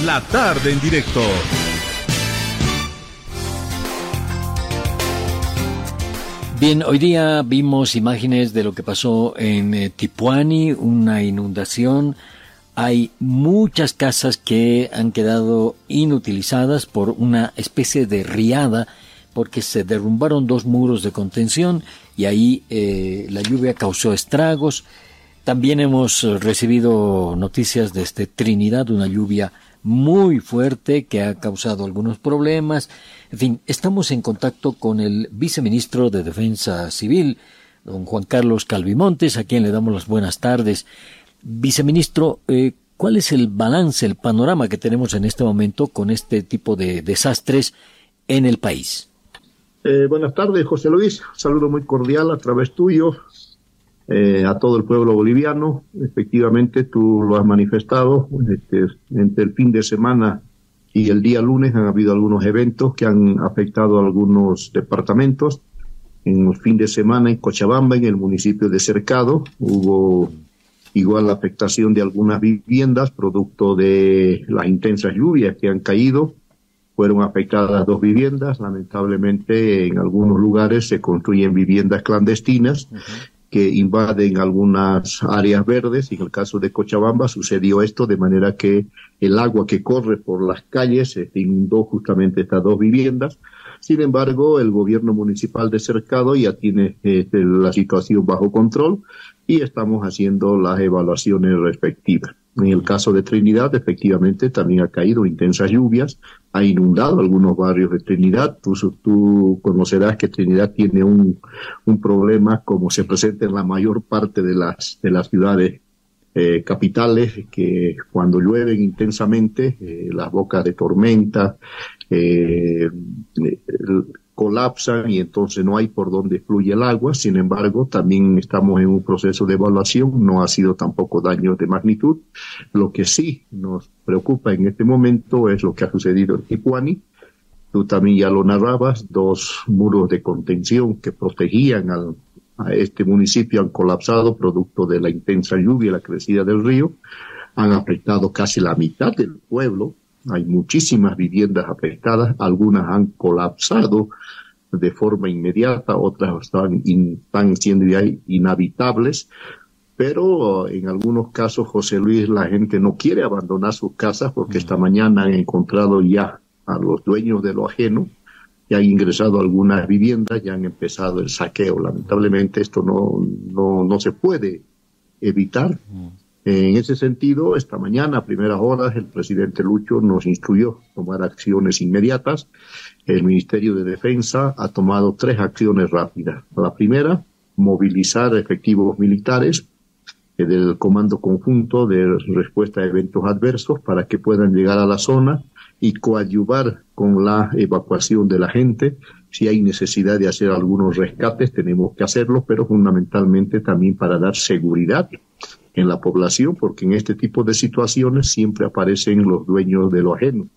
La tarde en directo. Bien, hoy día vimos imágenes de lo que pasó en eh, Tipuani, una inundación. Hay muchas casas que han quedado inutilizadas por una especie de riada porque se derrumbaron dos muros de contención y ahí eh, la lluvia causó estragos. También hemos recibido noticias desde Trinidad, una lluvia muy fuerte que ha causado algunos problemas. En fin, estamos en contacto con el viceministro de Defensa Civil, don Juan Carlos Calvimontes, a quien le damos las buenas tardes. Viceministro, eh, ¿cuál es el balance, el panorama que tenemos en este momento con este tipo de desastres en el país? Eh, buenas tardes, José Luis. Saludo muy cordial a través tuyo eh, a todo el pueblo boliviano. Efectivamente, tú lo has manifestado. Este, entre el fin de semana y el día lunes han habido algunos eventos que han afectado a algunos departamentos. En el fin de semana en Cochabamba, en el municipio de Cercado, hubo igual la afectación de algunas viviendas producto de las intensas lluvias que han caído fueron afectadas dos viviendas. Lamentablemente, en algunos lugares se construyen viviendas clandestinas que invaden algunas áreas verdes. Y en el caso de Cochabamba sucedió esto de manera que el agua que corre por las calles inundó justamente estas dos viviendas. Sin embargo, el gobierno municipal de Cercado ya tiene este, la situación bajo control y estamos haciendo las evaluaciones respectivas. En el caso de Trinidad, efectivamente, también ha caído intensas lluvias, ha inundado algunos barrios de Trinidad. Tú, tú conocerás que Trinidad tiene un, un, problema como se presenta en la mayor parte de las, de las ciudades eh, capitales, que cuando llueven intensamente, eh, las bocas de tormenta, eh, colapsan y entonces no hay por dónde fluye el agua. Sin embargo, también estamos en un proceso de evaluación, no ha sido tampoco daño de magnitud. Lo que sí nos preocupa en este momento es lo que ha sucedido en Tijuani. Tú también ya lo narrabas, dos muros de contención que protegían a este municipio han colapsado producto de la intensa lluvia y la crecida del río. Han afectado casi la mitad del pueblo, hay muchísimas viviendas afectadas, algunas han colapsado de forma inmediata, otras están, están siendo ya inhabitables, pero en algunos casos, José Luis, la gente no quiere abandonar sus casas porque esta mañana han encontrado ya a los dueños de lo ajeno, ya han ingresado a algunas viviendas, ya han empezado el saqueo. Lamentablemente esto no, no, no se puede evitar. En ese sentido, esta mañana, a primeras horas, el presidente Lucho nos instruyó tomar acciones inmediatas. El Ministerio de Defensa ha tomado tres acciones rápidas. La primera, movilizar efectivos militares eh, del Comando Conjunto de Respuesta a Eventos Adversos para que puedan llegar a la zona y coadyuvar con la evacuación de la gente. Si hay necesidad de hacer algunos rescates, tenemos que hacerlo, pero fundamentalmente también para dar seguridad en la población, porque en este tipo de situaciones siempre aparecen los dueños de lo ajeno.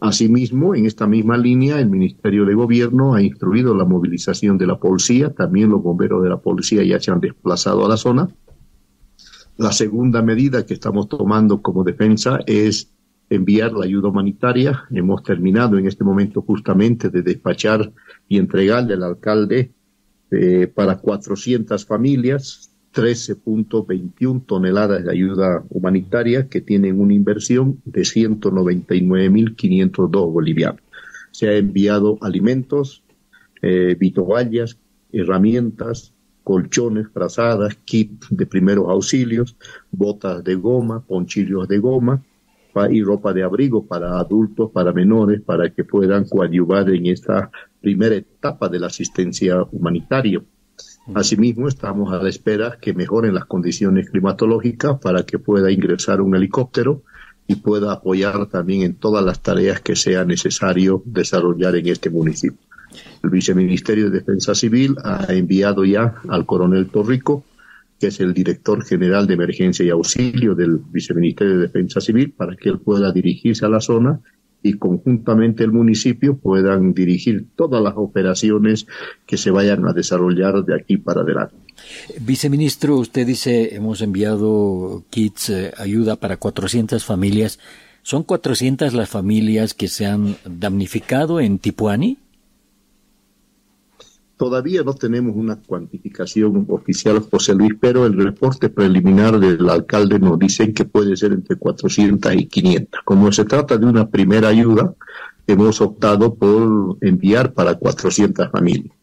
Asimismo, en esta misma línea, el Ministerio de Gobierno ha instruido la movilización de la policía, también los bomberos de la policía ya se han desplazado a la zona. La segunda medida que estamos tomando como defensa es enviar la ayuda humanitaria. Hemos terminado en este momento justamente de despachar y entregarle al alcalde eh, para 400 familias 13.21 toneladas de ayuda humanitaria que tienen una inversión de 199.502 bolivianos. Se ha enviado alimentos, eh, herramientas, colchones, frazadas, kit de primeros auxilios, botas de goma, ponchillos de goma y ropa de abrigo para adultos, para menores, para que puedan coadyuvar en esta primera etapa de la asistencia humanitaria. Asimismo, estamos a la espera que mejoren las condiciones climatológicas para que pueda ingresar un helicóptero y pueda apoyar también en todas las tareas que sea necesario desarrollar en este municipio. El Viceministerio de Defensa Civil ha enviado ya al coronel Torrico, que es el director general de emergencia y auxilio del Viceministerio de Defensa Civil, para que él pueda dirigirse a la zona y conjuntamente el municipio puedan dirigir todas las operaciones que se vayan a desarrollar de aquí para adelante. Viceministro, usted dice hemos enviado kits, eh, ayuda para 400 familias. ¿Son 400 las familias que se han damnificado en Tipuani? Todavía no tenemos una cuantificación oficial, José Luis, pero el reporte preliminar del alcalde nos dice que puede ser entre 400 y 500. Como se trata de una primera ayuda, hemos optado por enviar para 400 familias.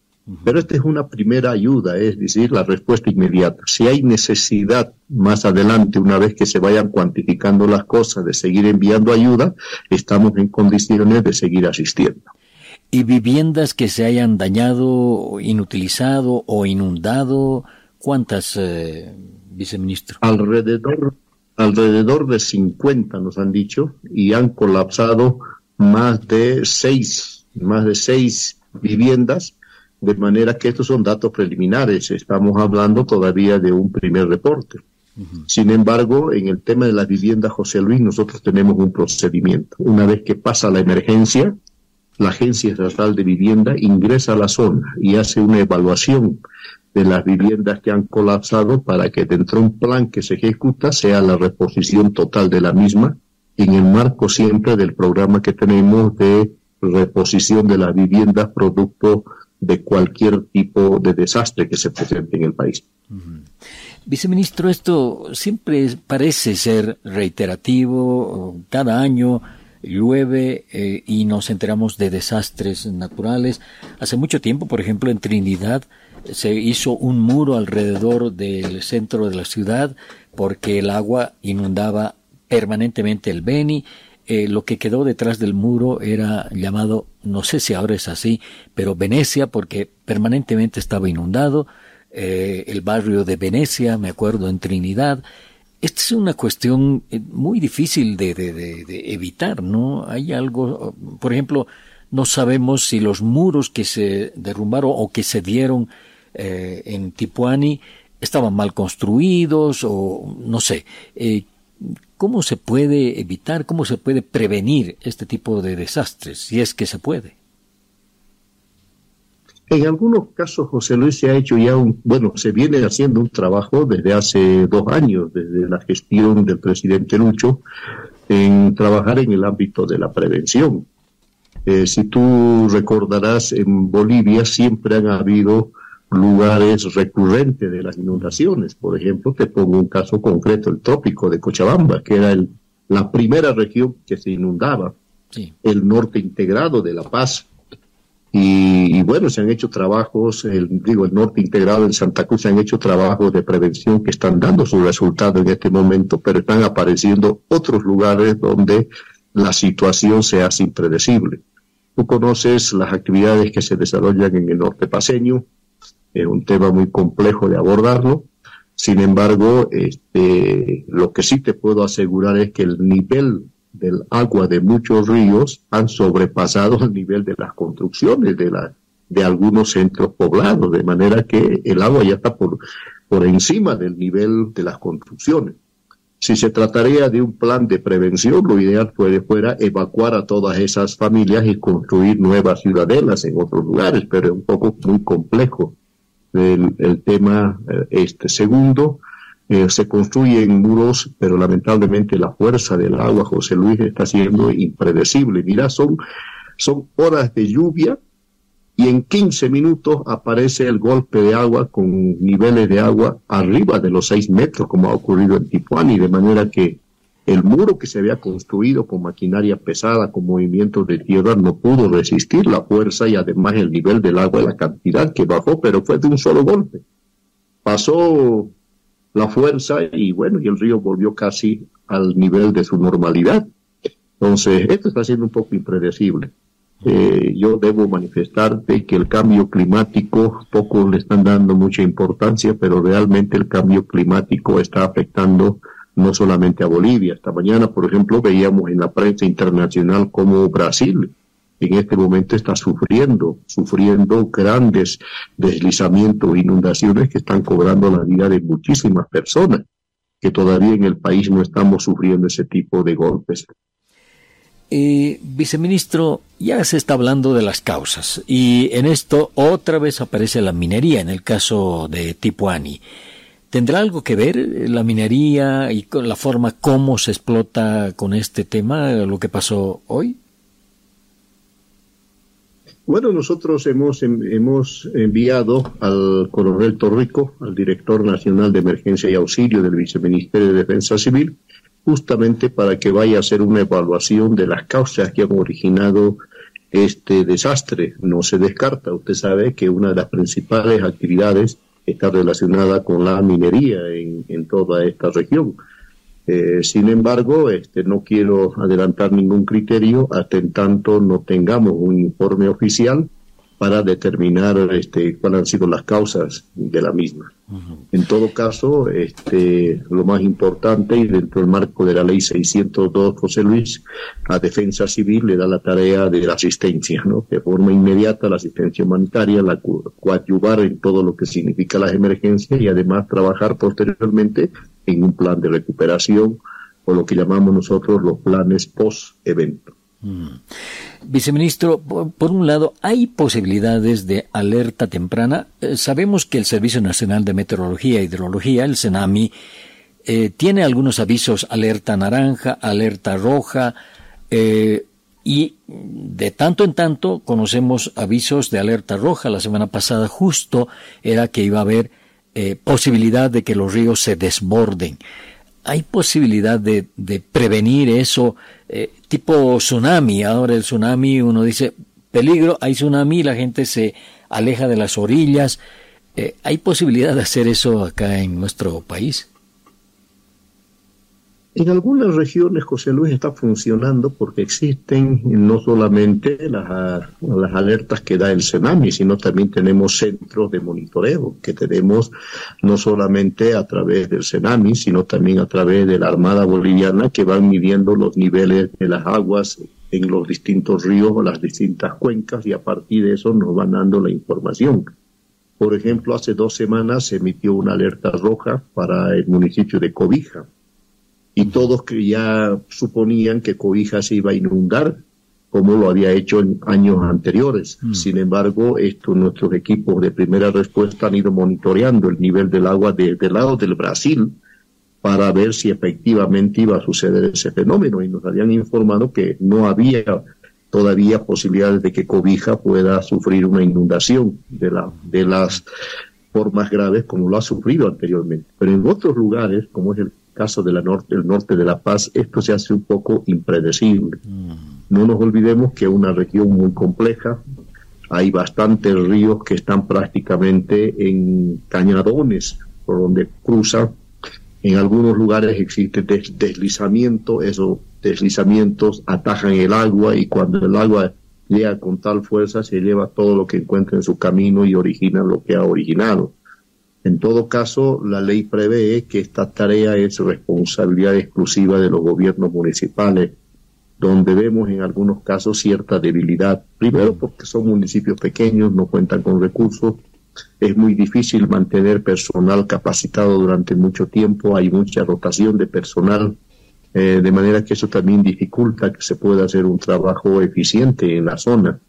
Pero esta es una primera ayuda, es decir, la respuesta inmediata. Si hay necesidad más adelante, una vez que se vayan cuantificando las cosas, de seguir enviando ayuda, estamos en condiciones de seguir asistiendo. ¿Y viviendas que se hayan dañado, inutilizado o inundado? ¿Cuántas, eh, viceministro? Alrededor, alrededor de 50 nos han dicho y han colapsado más de seis, más de seis viviendas de manera que estos son datos preliminares, estamos hablando todavía de un primer reporte. Sin embargo, en el tema de la vivienda, José Luis, nosotros tenemos un procedimiento. Una vez que pasa la emergencia, la Agencia Estatal de Vivienda ingresa a la zona y hace una evaluación de las viviendas que han colapsado para que dentro de un plan que se ejecuta sea la reposición total de la misma en el marco siempre del programa que tenemos de reposición de las viviendas producto de cualquier tipo de desastre que se presente en el país. Viceministro, esto siempre parece ser reiterativo. Cada año llueve eh, y nos enteramos de desastres naturales. Hace mucho tiempo, por ejemplo, en Trinidad se hizo un muro alrededor del centro de la ciudad porque el agua inundaba permanentemente el Beni eh, lo que quedó detrás del muro era llamado, no sé si ahora es así, pero Venecia, porque permanentemente estaba inundado, eh, el barrio de Venecia, me acuerdo, en Trinidad. Esta es una cuestión eh, muy difícil de, de, evitar, ¿no? Hay algo, por ejemplo, no sabemos si los muros que se derrumbaron o que se dieron en Tipuani estaban mal construidos o no sé. ¿Cómo se puede evitar, cómo se puede prevenir este tipo de desastres, si es que se puede? En algunos casos, José Luis, se ha hecho ya un, bueno, se viene haciendo un trabajo desde hace dos años, desde la gestión del presidente Lucho, en trabajar en el ámbito de la prevención. Eh, si tú recordarás, en Bolivia siempre han habido lugares recurrentes de las inundaciones. Por ejemplo, te pongo un caso concreto, el trópico de Cochabamba, que era el, la primera región que se inundaba, el norte integrado de La Paz. Y, bueno, se han hecho trabajos, el, digo, el norte integrado en Santa Cruz, se han hecho trabajos de prevención que están dando su resultado en este momento, pero están apareciendo otros lugares donde la situación se hace impredecible. Tú conoces las actividades que se desarrollan en el norte paseño, es un tema muy complejo de abordarlo. Sin embargo, este, lo que sí te puedo asegurar es que el nivel del agua de muchos ríos han sobrepasado el nivel de las construcciones de, la, de algunos centros poblados, de manera que el agua ya está por, por encima del nivel de las construcciones. Si se trataría de un plan de prevención, lo ideal fuera evacuar a todas esas familias y construir nuevas ciudadelas en otros lugares, pero es un poco muy complejo el, tema eh, este. Segundo, eh, se construyen muros, pero lamentablemente la fuerza del agua, José Luis, está siendo impredecible. Mira, son, son horas de lluvia y en 15 minutos aparece el golpe de agua con niveles de agua arriba de los 6 metros, como ha ocurrido en Tipuani, de manera que el muro que se había construido con maquinaria pesada, con movimientos de tierra, no pudo resistir la fuerza y además el nivel del agua, la cantidad que bajó, pero fue de un solo golpe. Pasó la fuerza y bueno, y el río volvió casi al nivel de su normalidad. Entonces, esto está siendo un poco impredecible. Eh, yo debo manifestarte que el cambio climático, pocos le están dando mucha importancia, pero realmente el cambio climático está afectando no solamente a Bolivia. Esta mañana, por ejemplo, veíamos en la prensa internacional cómo Brasil en este momento está sufriendo, sufriendo grandes deslizamientos, inundaciones que están cobrando la vida de muchísimas personas, que todavía en el país no estamos sufriendo ese tipo de golpes. Viceministro, ya se está hablando de las causas y en esto otra vez aparece la minería en el caso de Tipuani. ¿Tendrá algo que ver la minería y con la forma como se explota con este tema, lo que pasó hoy? Bueno, nosotros hemos, hemos enviado al coronel Torrico, al director nacional de emergencia y auxilio del viceministerio de Defensa Civil, justamente para que vaya a hacer una evaluación de las causas que han originado este desastre. No se descarta, usted sabe que una de las principales actividades está relacionada con la minería en, en toda esta región. Eh, sin embargo, este, no quiero adelantar ningún criterio hasta en tanto no tengamos un informe oficial para determinar este, cuáles han sido las causas de la misma. En todo caso, este, lo más importante, y dentro del marco de la ley 602, José Luis, a Defensa Civil le da la tarea de la asistencia, ¿no? de forma inmediata la asistencia humanitaria, la coadyuvar en todo lo que significa las emergencias y además trabajar posteriormente en un plan de recuperación o lo que llamamos nosotros los planes post-evento. Mm. Viceministro, por, un lado, ¿hay posibilidades de alerta temprana? Eh, sabemos que el Servicio Nacional de Meteorología e Hidrología, el CENAMI, eh, tiene algunos avisos alerta naranja, alerta roja, eh, y de tanto en tanto conocemos avisos de alerta roja. La semana pasada justo era que iba a haber posibilidad de que los ríos se desborden. ¿Hay posibilidad de, prevenir eso eh, tipo tsunami? Ahora el tsunami, uno dice, peligro, hay tsunami, la gente se aleja de las orillas. Eh, ¿Hay posibilidad de hacer eso acá en nuestro país? En algunas regiones, José Luis, está funcionando porque existen no solamente las, alertas que da el tsunami, sino también tenemos centros de monitoreo que tenemos no solamente a través del tsunami, sino también a través de la Armada Boliviana que van midiendo los niveles de las aguas en los distintos ríos o las distintas cuencas y a partir de eso nos van dando la información. Por ejemplo, hace dos semanas se emitió una alerta roja para el municipio de Cobija y todos que ya suponían que Cobija se iba a inundar como lo había hecho en años anteriores. Mm. Sin embargo, esto, nuestros equipos de primera respuesta han ido monitoreando el nivel del agua del lado del Brasil para ver si efectivamente iba a suceder ese fenómeno y nos habían informado que no había todavía posibilidades de que Cobija pueda sufrir una inundación de, la, de las formas graves como lo ha sufrido anteriormente. Pero en otros lugares, como es el caso del norte, norte de La Paz, esto se hace un poco impredecible. No nos olvidemos que es una región muy compleja, hay bastantes ríos que están prácticamente en cañadones por donde cruzan. En algunos lugares existe deslizamiento, esos deslizamientos atajan el agua y cuando el agua llega con tal fuerza se lleva todo lo que encuentra en su camino y origina lo que ha originado. En todo caso, la ley prevé que esta tarea es responsabilidad exclusiva de los gobiernos municipales, donde vemos en algunos casos cierta debilidad. Primero porque son municipios pequeños, no cuentan con recursos, es muy difícil mantener personal capacitado durante mucho tiempo, hay mucha rotación de personal, eh, de manera que eso también dificulta que se pueda hacer un trabajo eficiente en la zona.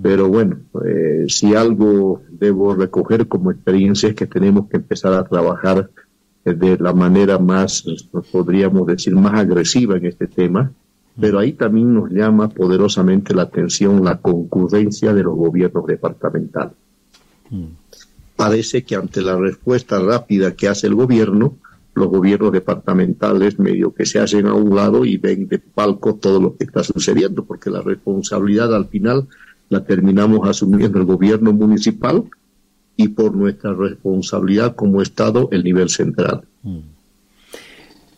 Pero bueno, eh, si algo debo recoger como experiencia es que tenemos que empezar a trabajar de la manera más, podríamos decir, más agresiva en este tema, pero ahí también nos llama poderosamente la atención la concurrencia de los gobiernos departamentales. Mm. Parece que ante la respuesta rápida que hace el gobierno, los gobiernos departamentales medio que se hacen a un lado y ven de palco todo lo que está sucediendo, porque la responsabilidad al final la terminamos asumiendo el gobierno municipal y por nuestra responsabilidad como Estado el nivel central. Mm.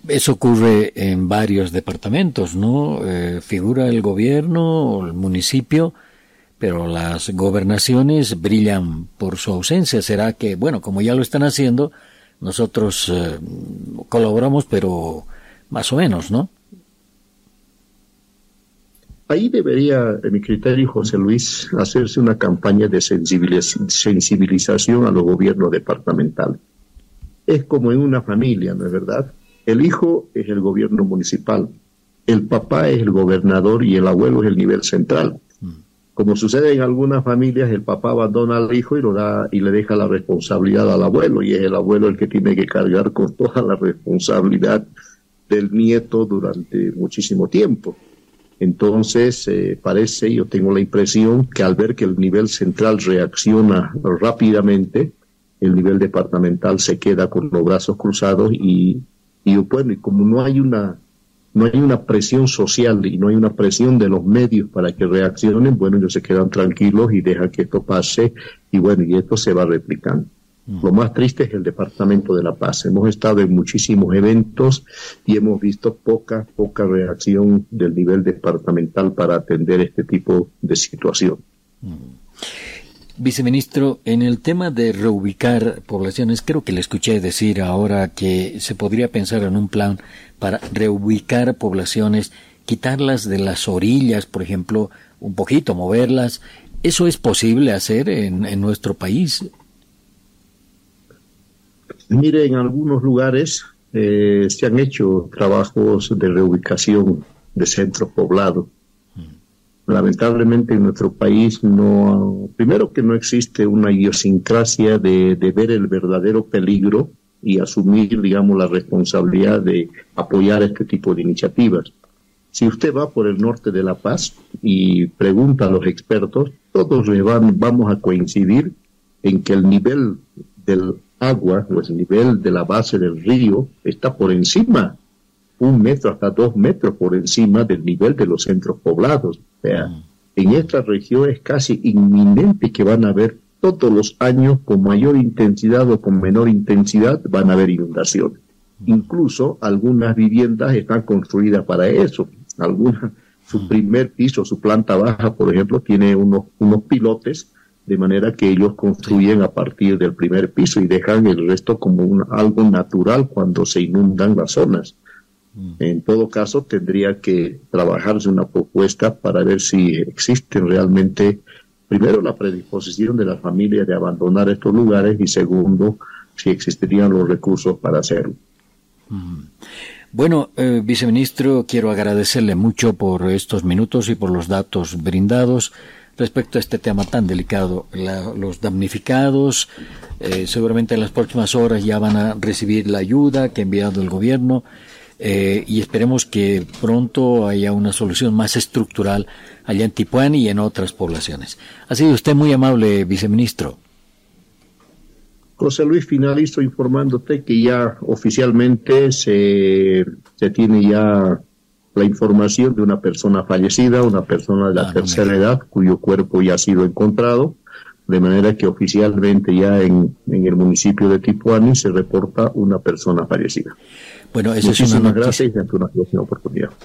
Eso ocurre en varios departamentos, ¿no? Eh, figura el gobierno el municipio, pero las gobernaciones brillan por su ausencia. ¿Será que, bueno, como ya lo están haciendo, nosotros eh, colaboramos, pero más o menos, ¿no? Ahí debería, en mi criterio, José Luis, hacerse una campaña de sensibilización a los gobiernos departamentales. Es como en una familia, ¿no es verdad? El hijo es el gobierno municipal, el papá es el gobernador y el abuelo es el nivel central. Mm. Como sucede en algunas familias, el papá abandona al hijo y lo da y le deja la responsabilidad al abuelo y es el abuelo el que tiene que cargar con toda la responsabilidad del nieto durante muchísimo tiempo. Entonces, eh, parece, yo tengo la impresión que al ver que el nivel central reacciona rápidamente, el nivel departamental se queda con los brazos cruzados y, y bueno, y como no hay una no hay una presión social y no hay una presión de los medios para que reaccionen, bueno, ellos se quedan tranquilos y dejan que esto pase y bueno, y esto se va replicando. Mm. Lo más triste es el Departamento de la Paz. Hemos estado en muchísimos eventos y hemos visto poca, poca reacción del nivel departamental para atender este tipo de situación. Mm. Viceministro, en el tema de reubicar poblaciones, creo que le escuché decir ahora que se podría pensar en un plan para reubicar poblaciones, quitarlas de las orillas, por ejemplo, un poquito, moverlas. ¿Eso es posible hacer en, en nuestro país? Mire, en algunos lugares eh, se han hecho trabajos de reubicación de centros poblados lamentablemente en nuestro país no, primero que no existe una idiosincrasia de, de, ver el verdadero peligro y asumir, digamos, la responsabilidad de apoyar este tipo de iniciativas. Si usted va por el norte de La Paz y pregunta a los expertos, todos van, vamos a coincidir en que el nivel del agua o el nivel de la base del río está por encima un metro hasta dos metros por encima del nivel de los centros poblados. O sea, mm. en esta región es casi inminente que van a haber todos los años con mayor intensidad o con menor intensidad van a haber inundaciones. Mm. Incluso algunas viviendas están construidas para eso. Algunas, su mm. primer piso, su planta baja, por ejemplo, tiene unos, unos pilotes de manera que ellos construyen a partir del primer piso y dejan el resto como algo natural cuando se inundan las zonas. Mm. En todo caso, tendría que trabajarse una propuesta para ver si existe realmente, primero, la predisposición de la familia de abandonar estos lugares y segundo, si existirían los recursos para hacerlo. Mm. Bueno, eh, viceministro, quiero agradecerle mucho por estos minutos y por los datos brindados respecto a este tema tan delicado. los damnificados eh, seguramente en las próximas horas ya van a recibir la ayuda que ha enviado el gobierno eh, y esperemos que pronto haya una solución más estructural allá en Tipuán y en otras poblaciones. Ha sido usted muy amable, viceministro. José Luis, finalizo informándote que ya oficialmente se, se tiene ya la información de una persona fallecida, una persona de la ah, tercera edad, cuyo cuerpo ya ha sido encontrado, de manera que oficialmente ya en, en el municipio de Tipuani se reporta una persona fallecida. Bueno, esa es una noticia.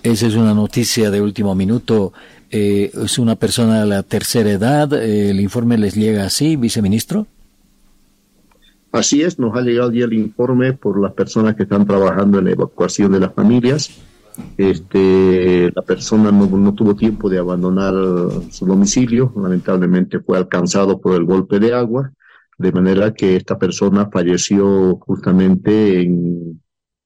Esa es una noticia de último minuto. Eh, es una persona de la tercera edad. Eh, ¿El informe les llega así, viceministro? Así es, nos ha llegado ya el informe por las personas que están trabajando en la evacuación de las familias. Este, la persona no, no tuvo tiempo de abandonar su domicilio, lamentablemente fue alcanzado por el golpe de agua, de manera que esta persona falleció justamente en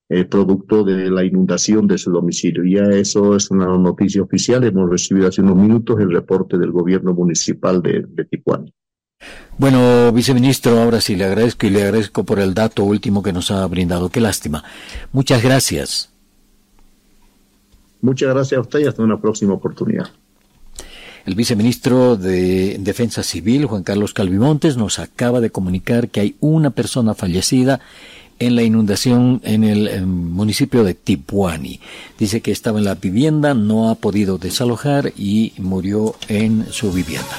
eh, producto de la inundación de su domicilio. Ya eso es una noticia oficial. Hemos recibido hace unos minutos el reporte del gobierno municipal de, de Tijuana. Bueno, viceministro, ahora sí le agradezco y le agradezco por el dato último que nos ha brindado. Qué lástima. Muchas gracias. Muchas gracias a usted y hasta una próxima oportunidad. El viceministro de Defensa Civil, Juan Carlos Calvimontes, nos acaba de comunicar que hay una persona fallecida en la inundación en el municipio de Tipuani. Dice que estaba en la vivienda, no ha podido desalojar y murió en su vivienda.